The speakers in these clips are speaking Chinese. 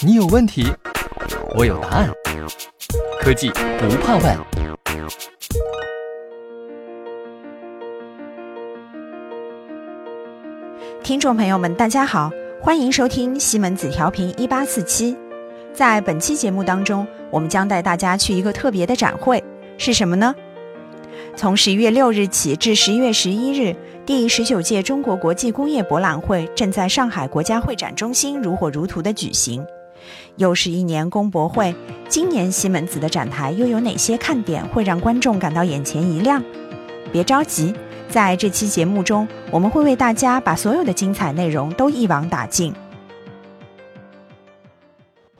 你有问题，我有答案。科技不怕问。听众朋友们，大家好，欢迎收听西门子调频一八四七。在本期节目当中，我们将带大家去一个特别的展会，是什么呢？从十一月六日起至十一月十一日，第十九届中国国际工业博览会正在上海国家会展中心如火如荼的举行。又是一年工博会，今年西门子的展台又有哪些看点会让观众感到眼前一亮？别着急，在这期节目中，我们会为大家把所有的精彩内容都一网打尽。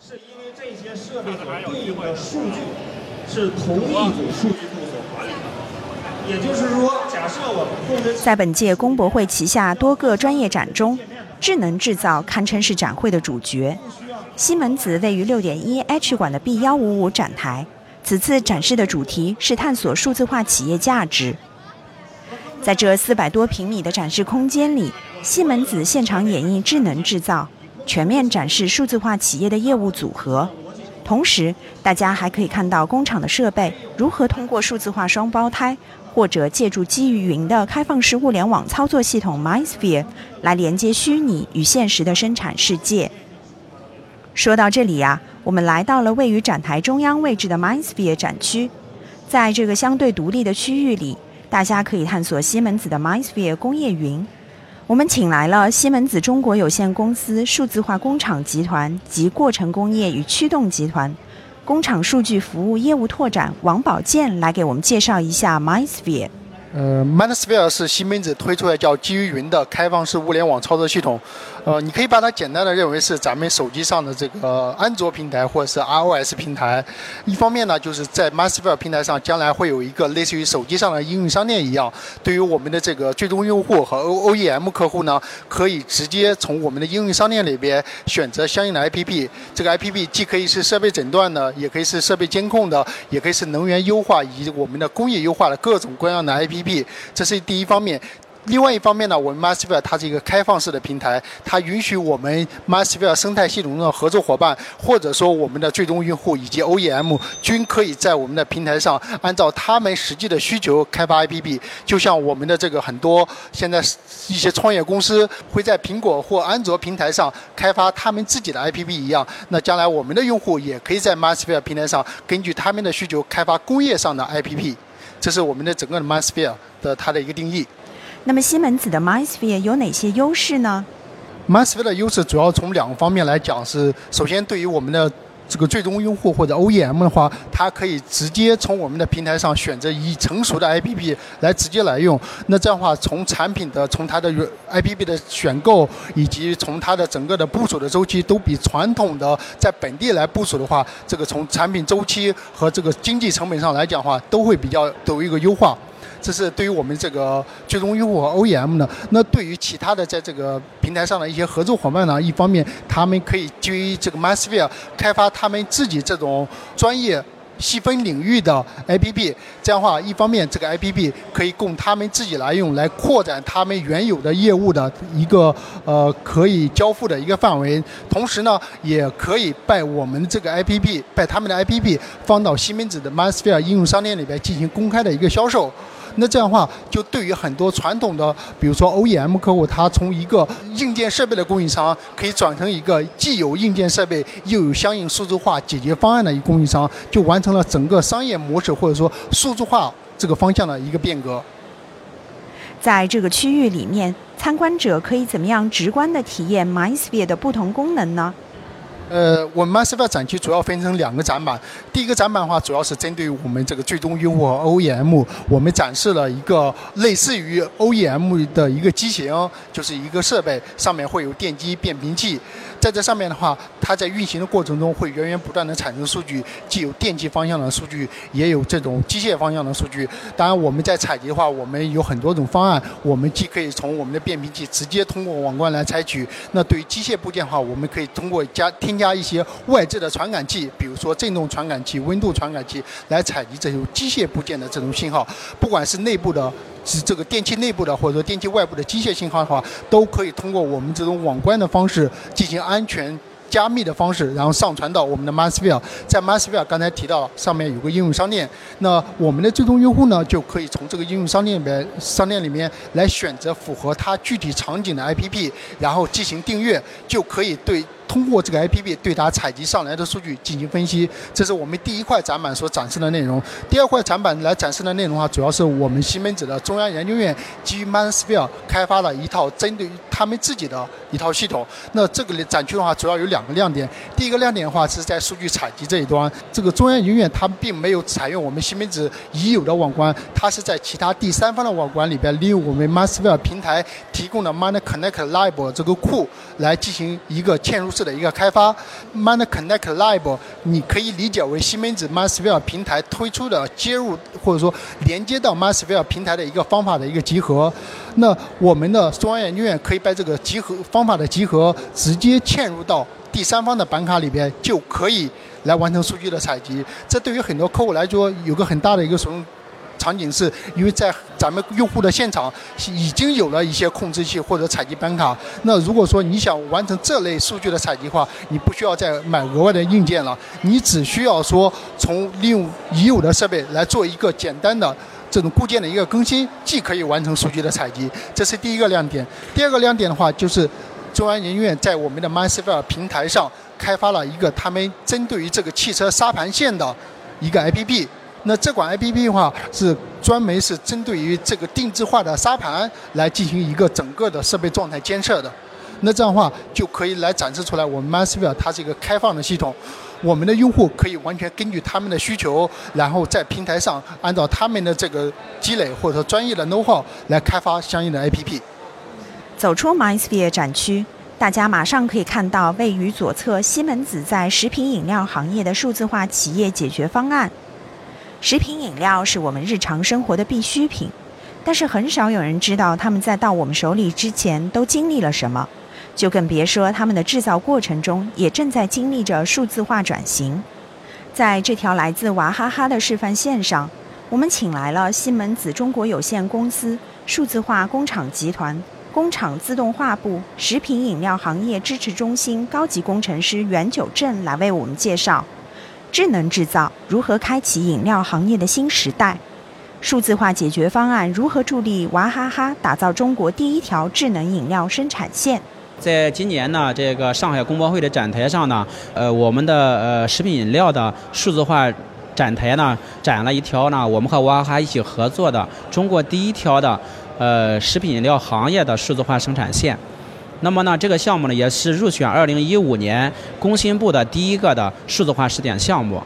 是因为这些设备所对应的数据是同一组数据库所管理的，也就是说，在本届工博会旗下多个专业展中，智能制造堪称是展会的主角。西门子位于六点一 H 馆的 B 幺五五展台，此次展示的主题是探索数字化企业价值。在这四百多平米的展示空间里，西门子现场演绎智能制造，全面展示数字化企业的业务组合。同时，大家还可以看到工厂的设备如何通过数字化双胞胎，或者借助基于云的开放式物联网操作系统 MindSphere 来连接虚拟与现实的生产世界。说到这里呀，我们来到了位于展台中央位置的 MindSphere 展区。在这个相对独立的区域里，大家可以探索西门子的 MindSphere 工业云。我们请来了西门子中国有限公司数字化工厂集团及过程工业与驱动集团工厂数据服务业务拓展王宝健来给我们介绍一下 MindSphere。呃，MindSphere 是西门子推出的叫基于云的开放式物联网操作系统。呃，你可以把它简单的认为是咱们手机上的这个安卓平台或者是 iOS 平台。一方面呢，就是在 Masphere 平台上，将来会有一个类似于手机上的应用商店一样，对于我们的这个最终用户和 O OEM 客户呢，可以直接从我们的应用商店里边选择相应的 APP。这个 APP 既可以是设备诊断的，也可以是设备监控的，也可以是能源优化以及我们的工业优化的各种各样的 APP。这是第一方面。另外一方面呢，我们 MindSphere 它是一个开放式的平台，它允许我们 MindSphere 生态系统中的合作伙伴，或者说我们的最终用户以及 OEM，均可以在我们的平台上按照他们实际的需求开发 APP。就像我们的这个很多现在一些创业公司会在苹果或安卓平台上开发他们自己的 APP 一样，那将来我们的用户也可以在 MindSphere 平台上根据他们的需求开发工业上的 APP。这是我们的整个的 MindSphere 的它的一个定义。那么西门子的 MindSphere 有哪些优势呢？MindSphere 的优势主要从两个方面来讲，是首先对于我们的这个最终用户或者 OEM 的话，它可以直接从我们的平台上选择已成熟的 APP 来直接来用。那这样的话，从产品的从它的 APP 的选购以及从它的整个的部署的周期，都比传统的在本地来部署的话，这个从产品周期和这个经济成本上来讲的话，都会比较有一个优化。这是对于我们这个最终用户和 OEM 的。那对于其他的在这个平台上的一些合作伙伴呢，一方面他们可以基于这个 MYSphere 开发他们自己这种专业细分领域的 APP。这样的话，一方面这个 APP 可以供他们自己来用，来扩展他们原有的业务的一个呃可以交付的一个范围。同时呢，也可以把我们这个 APP，把他们的 APP 放到西门子的 m a s p h e r e 应用商店里边进行公开的一个销售。那这样的话，就对于很多传统的，比如说 OEM 客户，他从一个硬件设备的供应商，可以转成一个既有硬件设备又有相应数字化解决方案的一个供应商，就完成了整个商业模式或者说数字化这个方向的一个变革。在这个区域里面，参观者可以怎么样直观的体验 MindSphere 的不同功能呢？呃，我们 master 展区主要分成两个展板。第一个展板的话，主要是针对我们这个最终用户 OEM，我们展示了一个类似于 OEM 的一个机型，就是一个设备，上面会有电机变频器。在这上面的话，它在运行的过程中会源源不断的产生数据，既有电气方向的数据，也有这种机械方向的数据。当然，我们在采集的话，我们有很多种方案，我们既可以从我们的变频器直接通过网关来采取。那对于机械部件的话，我们可以通过加添加一些外置的传感器，比如说振动传感器、温度传感器，来采集这种机械部件的这种信号。不管是内部的是这个电器内部的或者说电器外部的机械信号的话，都可以通过我们这种网关的方式进行安全。加密的方式，然后上传到我们的 m a s v i l l e 在 m a s v i l l e 刚才提到上面有个应用商店，那我们的最终用户呢，就可以从这个应用商店里面商店里面来选择符合他具体场景的 APP，然后进行订阅，就可以对。通过这个 APP 对它采集上来的数据进行分析，这是我们第一块展板所展示的内容。第二块展板来展示的内容的话，主要是我们西门子的中央研究院基于 Mansphere 开发了一套针对于他们自己的一套系统。那这个展区的话，主要有两个亮点。第一个亮点的话是在数据采集这一端，这个中央研究院它并没有采用我们西门子已有的网关，它是在其他第三方的网关里边利用我们 Mansphere 平台提供的 MindConnect Lab 这个库来进行一个嵌入。式的一个开发，Mind Connect Lab，你可以理解为西门子 MindSphere 平台推出的接入或者说连接到 MindSphere 平台的一个方法的一个集合。那我们的中央研究院可以把这个集合方法的集合直接嵌入到第三方的板卡里边，就可以来完成数据的采集。这对于很多客户来说，有个很大的一个使用。场景是因为在咱们用户的现场已经有了一些控制器或者采集板卡，那如果说你想完成这类数据的采集的话，你不需要再买额外的硬件了，你只需要说从利用已有的设备来做一个简单的这种固件的一个更新，即可以完成数据的采集，这是第一个亮点。第二个亮点的话，就是中央研究院在我们的 MindSphere 平台上开发了一个他们针对于这个汽车沙盘线的一个 APP。那这款 APP 的话是专门是针对于这个定制化的沙盘来进行一个整个的设备状态监测的。那这样的话就可以来展示出来，我们 m a s v i l e 它是一个开放的系统，我们的用户可以完全根据他们的需求，然后在平台上按照他们的这个积累或者说专业的 know how 来开发相应的 APP。走出 MindSphere 展区，大家马上可以看到位于左侧西门子在食品饮料行业的数字化企业解决方案。食品饮料是我们日常生活的必需品，但是很少有人知道他们在到我们手里之前都经历了什么，就更别说他们的制造过程中也正在经历着数字化转型。在这条来自娃哈哈的示范线上，我们请来了西门子中国有限公司数字化工厂集团工厂自动化部食品饮料行业支持中心高级工程师袁九正来为我们介绍。智能制造如何开启饮料行业的新时代？数字化解决方案如何助力娃哈哈打造中国第一条智能饮料生产线？在今年呢，这个上海工博会的展台上呢，呃，我们的呃食品饮料的数字化展台呢，展了一条呢，我们和娃哈哈一起合作的中国第一条的呃食品饮料行业的数字化生产线。那么呢，这个项目呢也是入选二零一五年工信部的第一个的数字化试点项目。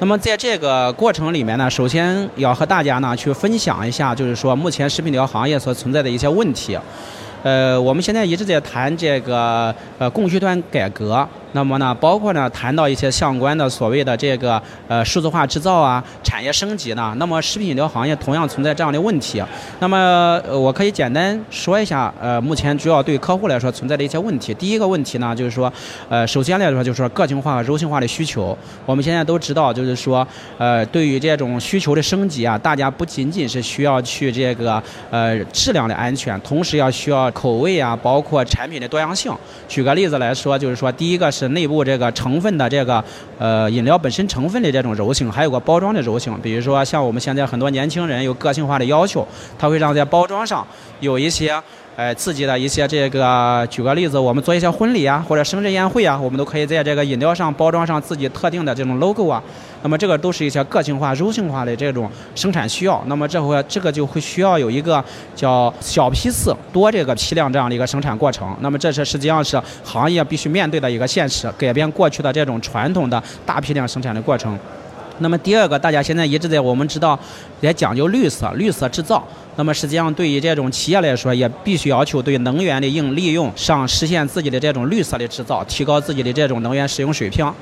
那么在这个过程里面呢，首先要和大家呢去分享一下，就是说目前食品疗行业所存在的一些问题。呃，我们现在一直在谈这个呃供需端改革。那么呢，包括呢，谈到一些相关的所谓的这个呃数字化制造啊，产业升级呢。那么食品饮料行业同样存在这样的问题。那么呃我可以简单说一下，呃，目前主要对客户来说存在的一些问题。第一个问题呢，就是说，呃，首先来说就是说个性化和柔性化的需求。我们现在都知道，就是说，呃，对于这种需求的升级啊，大家不仅仅是需要去这个呃质量的安全，同时要需要口味啊，包括产品的多样性。举个例子来说，就是说，第一个是。内部这个成分的这个呃饮料本身成分的这种柔性，还有个包装的柔性。比如说像我们现在很多年轻人有个性化的要求，他会让在包装上有一些。哎，自己的一些这个，举个例子，我们做一些婚礼啊，或者生日宴会啊，我们都可以在这个饮料上包装上自己特定的这种 logo 啊。那么这个都是一些个性化、柔性化的这种生产需要。那么这会这个就会需要有一个叫小批次、多这个批量这样的一个生产过程。那么这是实际上是行业必须面对的一个现实，改变过去的这种传统的大批量生产的过程。那么第二个，大家现在一直在我们知道也讲究绿色、绿色制造。那么实际上对于这种企业来说，也必须要求对能源的应利用上实现自己的这种绿色的制造，提高自己的这种能源使用水平。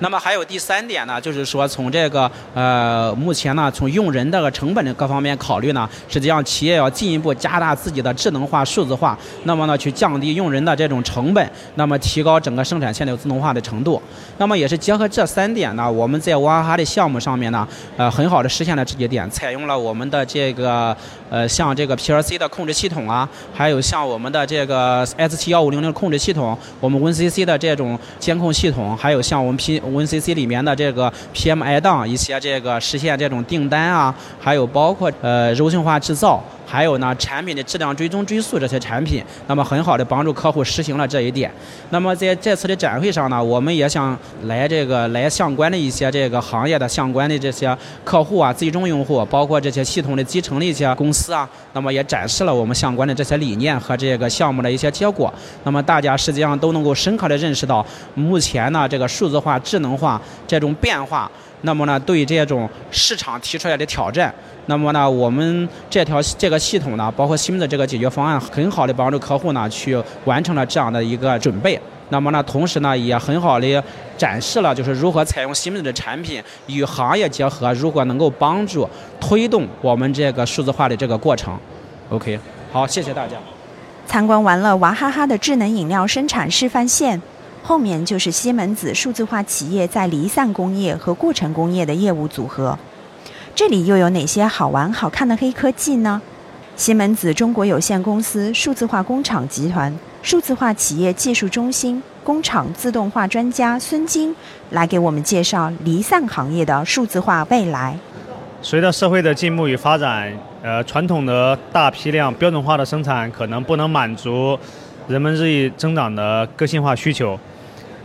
那么还有第三点呢，就是说从这个呃目前呢，从用人的成本的各方面考虑呢，实际上企业要进一步加大自己的智能化、数字化，那么呢去降低用人的这种成本，那么提高整个生产线的自动化的程度。那么也是结合这三点呢，我们在娃哈哈的项目上面呢，呃很好的实现了这几点，采用了我们的这个呃像这个 PLC 的控制系统啊，还有像我们的这个 ST 幺五零零控制系统，我们 WinCC 的这种监控系统，还有像我们 P WinCC 里面的这个 PMI 档一些这个实现这种订单啊，还有包括呃柔性化制造。还有呢，产品的质量追踪追溯这些产品，那么很好的帮助客户实行了这一点。那么在这次的展会上呢，我们也想来这个来相关的一些这个行业的相关的这些客户啊，最终用户，包括这些系统的集成的一些公司啊，那么也展示了我们相关的这些理念和这个项目的一些结果。那么大家实际上都能够深刻的认识到，目前呢这个数字化、智能化这种变化。那么呢，对这种市场提出来的挑战，那么呢，我们这条这个系统呢，包括新的这个解决方案，很好的帮助客户呢去完成了这样的一个准备。那么呢，同时呢，也很好的展示了就是如何采用西门子的产品与行业结合，如何能够帮助推动我们这个数字化的这个过程。OK，好，谢谢大家。参观完了娃哈哈的智能饮料生产示范线。后面就是西门子数字化企业在离散工业和过程工业的业务组合，这里又有哪些好玩好看的黑科技呢？西门子中国有限公司数字化工厂集团数字化企业技术中心工厂自动化专家孙晶来给我们介绍离散行业的数字化未来。随着社会的进步与发展，呃，传统的大批量标准化的生产可能不能满足人们日益增长的个性化需求。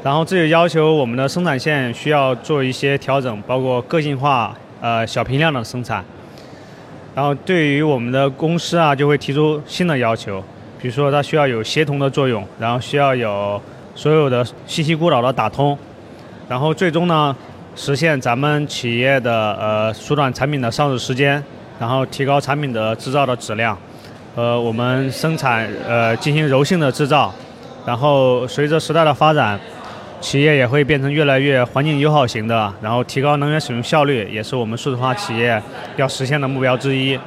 然后这就要求我们的生产线需要做一些调整，包括个性化、呃小批量的生产。然后对于我们的公司啊，就会提出新的要求，比如说它需要有协同的作用，然后需要有所有的信息孤岛的打通，然后最终呢，实现咱们企业的呃缩短产品的上市时间，然后提高产品的制造的质量，呃我们生产呃进行柔性的制造，然后随着时代的发展。企业也会变成越来越环境友好型的，然后提高能源使用效率，也是我们数字化企业要实现的目标之一。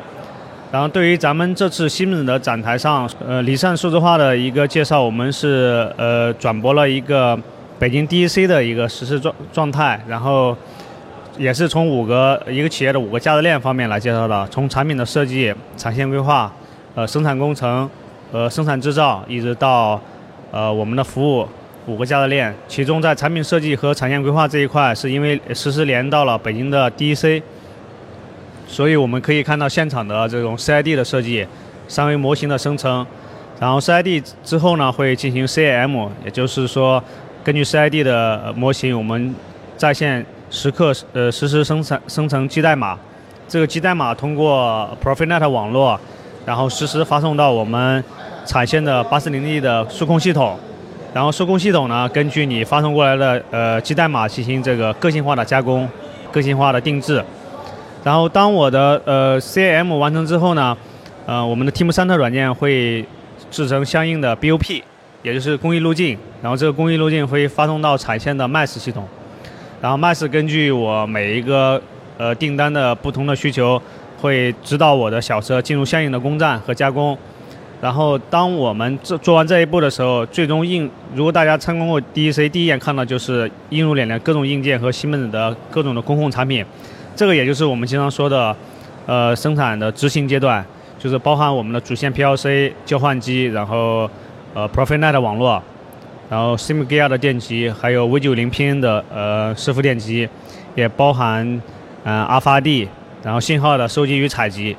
然后对于咱们这次西门子的展台上，呃，离散数字化的一个介绍，我们是呃转播了一个北京 DEC 的一个实施状状态，然后也是从五个一个企业的五个价值链方面来介绍的，从产品的设计、产线规划、呃生产工程、呃生产制造，一直到呃我们的服务。五个价值链，其中在产品设计和产线规划这一块，是因为实时连到了北京的 DEC，所以我们可以看到现场的这种 CID 的设计、三维模型的生成，然后 CID 之后呢会进行 CAM，也就是说根据 CID 的模型，我们在线时刻呃实时生产生成基代码，这个基代码通过 Profinet 网络，然后实时发送到我们产线的 840D 的数控系统。然后数控系统呢，根据你发送过来的呃基代码进行这个个性化的加工、个性化的定制。然后当我的呃 CAM 完成之后呢，呃我们的 Team 三特软件会制成相应的 BOP，也就是工艺路径。然后这个工艺路径会发送到产线的 MAS 系统。然后 MAS 根据我每一个呃订单的不同的需求，会指导我的小车进入相应的工站和加工。然后，当我们做做完这一步的时候，最终映，如果大家参观过 DEC，第一眼看到就是映入眼帘各种硬件和西门子的各种的工控产品。这个也就是我们经常说的，呃，生产的执行阶段，就是包含我们的主线 PLC 交换机，然后呃 Profinet 网络，然后 SimGear 的电机，还有 V90 PN 的呃伺服电机，也包含嗯 RFID，然后信号的收集与采集。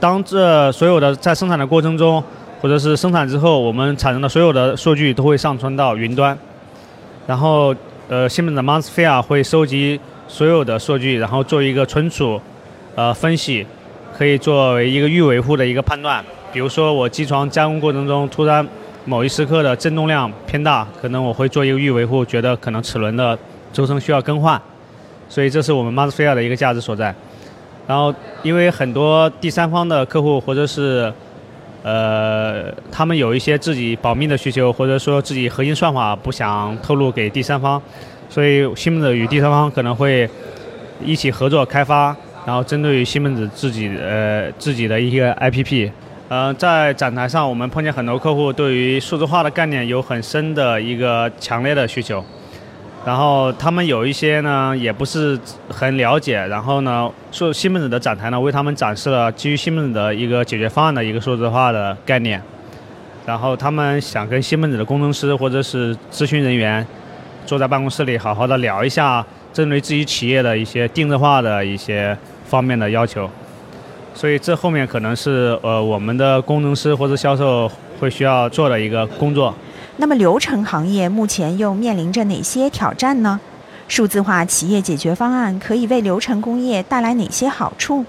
当这所有的在生产的过程中，或者是生产之后，我们产生的所有的数据都会上传到云端，然后呃，西门的 m o n s p h e r e 会收集所有的数据，然后做一个存储、呃分析，可以作为一个预维护的一个判断。比如说我机床加工过程中突然某一时刻的振动量偏大，可能我会做一个预维护，觉得可能齿轮的轴承需要更换，所以这是我们 m o n s p h e r e 的一个价值所在。然后，因为很多第三方的客户或者是呃，他们有一些自己保密的需求，或者说自己核心算法不想透露给第三方，所以西门子与第三方可能会一起合作开发，然后针对于西门子自己呃自己的一个 IPP。呃，在展台上我们碰见很多客户对于数字化的概念有很深的一个强烈的需求。然后他们有一些呢，也不是很了解。然后呢，说西门子的展台呢，为他们展示了基于西门子的一个解决方案的一个数字化的概念。然后他们想跟西门子的工程师或者是咨询人员坐在办公室里，好好的聊一下针对自己企业的一些定制化的一些方面的要求。所以这后面可能是呃我们的工程师或者销售会需要做的一个工作。那么流程行业目前又面临着哪些挑战呢？数字化企业解决方案可以为流程工业带来哪些好处？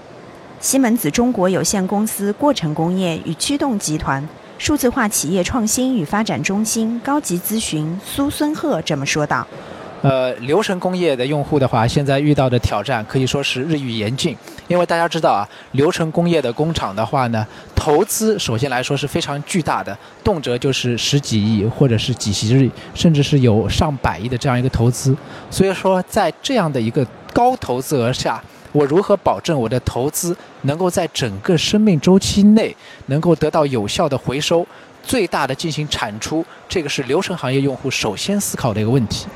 西门子中国有限公司过程工业与驱动集团数字化企业创新与发展中心高级咨询苏孙鹤这么说道。呃，流程工业的用户的话，现在遇到的挑战可以说是日益严峻。因为大家知道啊，流程工业的工厂的话呢，投资首先来说是非常巨大的，动辄就是十几亿或者是几十亿，甚至是有上百亿的这样一个投资。所以说，在这样的一个高投资额下，我如何保证我的投资能够在整个生命周期内能够得到有效的回收，最大的进行产出？这个是流程行业用户首先思考的一个问题。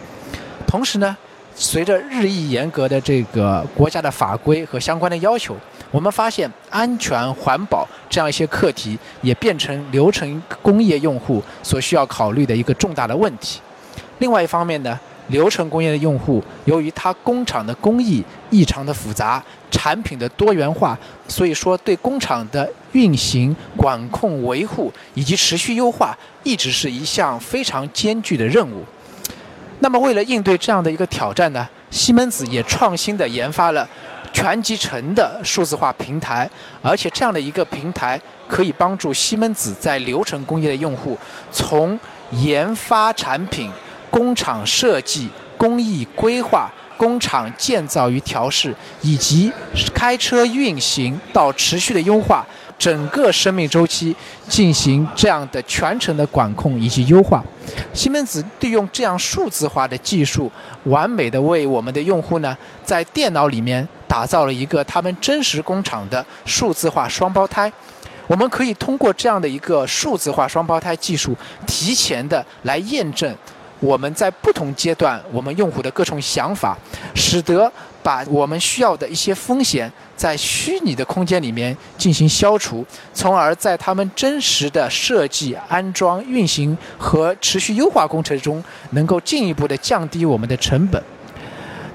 同时呢，随着日益严格的这个国家的法规和相关的要求，我们发现安全环保这样一些课题也变成流程工业用户所需要考虑的一个重大的问题。另外一方面呢，流程工业的用户由于它工厂的工艺异常的复杂，产品的多元化，所以说对工厂的运行、管控、维护以及持续优化，一直是一项非常艰巨的任务。那么，为了应对这样的一个挑战呢，西门子也创新的研发了全集成的数字化平台，而且这样的一个平台可以帮助西门子在流程工业的用户，从研发产品、工厂设计、工艺规划、工厂建造与调试，以及开车运行到持续的优化。整个生命周期进行这样的全程的管控以及优化，西门子利用这样数字化的技术，完美的为我们的用户呢，在电脑里面打造了一个他们真实工厂的数字化双胞胎。我们可以通过这样的一个数字化双胞胎技术，提前的来验证我们在不同阶段我们用户的各种想法，使得。把我们需要的一些风险在虚拟的空间里面进行消除，从而在他们真实的设计、安装、运行和持续优化工程中，能够进一步的降低我们的成本。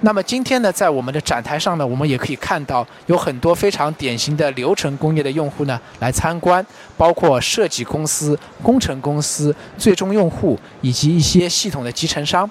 那么今天呢，在我们的展台上呢，我们也可以看到有很多非常典型的流程工业的用户呢来参观，包括设计公司、工程公司、最终用户以及一些系统的集成商。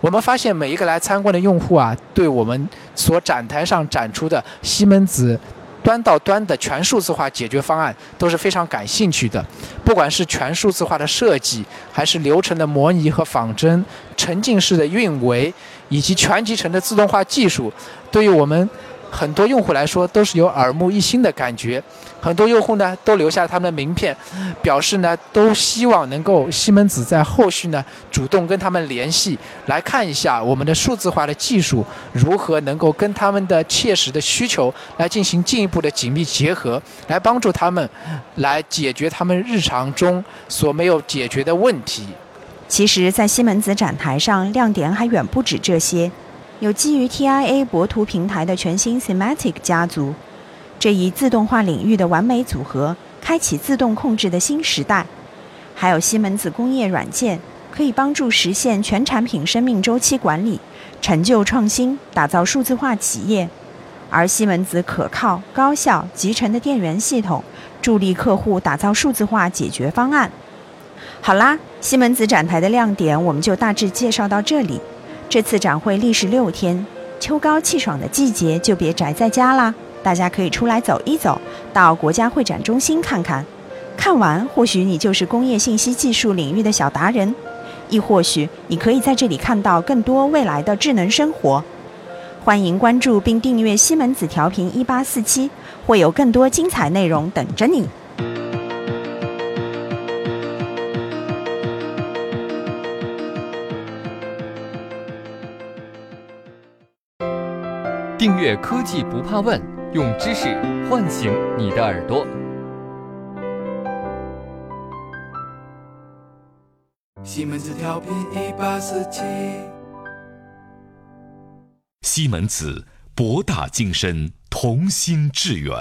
我们发现每一个来参观的用户啊，对我们所展台上展出的西门子端到端的全数字化解决方案都是非常感兴趣的。不管是全数字化的设计，还是流程的模拟和仿真、沉浸式的运维，以及全集成的自动化技术，对于我们。很多用户来说都是有耳目一新的感觉，很多用户呢都留下他们的名片，表示呢都希望能够西门子在后续呢主动跟他们联系，来看一下我们的数字化的技术如何能够跟他们的切实的需求来进行进一步的紧密结合，来帮助他们来解决他们日常中所没有解决的问题。其实，在西门子展台上，亮点还远不止这些。有基于 TIA 博图平台的全新 Semantic 家族，这一自动化领域的完美组合，开启自动控制的新时代。还有西门子工业软件，可以帮助实现全产品生命周期管理，成就创新，打造数字化企业。而西门子可靠、高效、集成的电源系统，助力客户打造数字化解决方案。好啦，西门子展台的亮点，我们就大致介绍到这里。这次展会历时六天，秋高气爽的季节就别宅在家啦，大家可以出来走一走，到国家会展中心看看。看完，或许你就是工业信息技术领域的小达人，亦或许你可以在这里看到更多未来的智能生活。欢迎关注并订阅西门子调频一八四七，会有更多精彩内容等着你。订阅科技不怕问，用知识唤醒你的耳朵。西门子调频一八四七，西门子博大精深，同心致远。